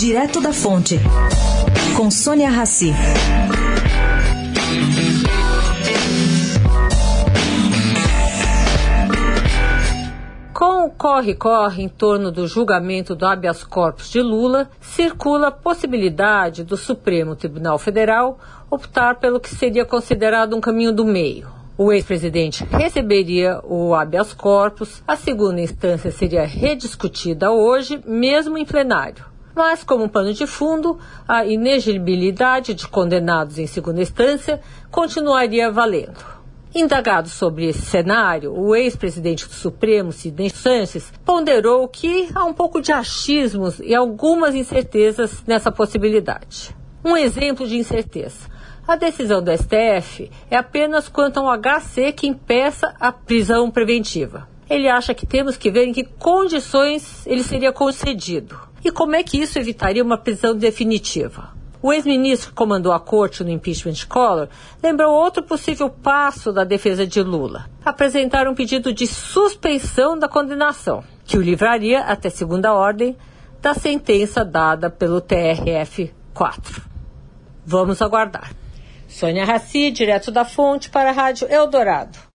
Direto da Fonte, com Sônia Rassi. Com o corre-corre em torno do julgamento do habeas corpus de Lula, circula a possibilidade do Supremo Tribunal Federal optar pelo que seria considerado um caminho do meio. O ex-presidente receberia o habeas corpus, a segunda instância seria rediscutida hoje, mesmo em plenário. Mas, como pano de fundo, a inegibilidade de condenados em segunda instância continuaria valendo. Indagado sobre esse cenário, o ex-presidente do Supremo, Sidney Sanches, ponderou que há um pouco de achismos e algumas incertezas nessa possibilidade. Um exemplo de incerteza. A decisão do STF é apenas quanto ao HC que impeça a prisão preventiva. Ele acha que temos que ver em que condições ele seria concedido e como é que isso evitaria uma prisão definitiva. O ex-ministro que comandou a corte no impeachment de Collor lembrou outro possível passo da defesa de Lula: apresentar um pedido de suspensão da condenação, que o livraria, até segunda ordem, da sentença dada pelo TRF-4. Vamos aguardar. Sônia Raci, direto da fonte para a Rádio Eldorado.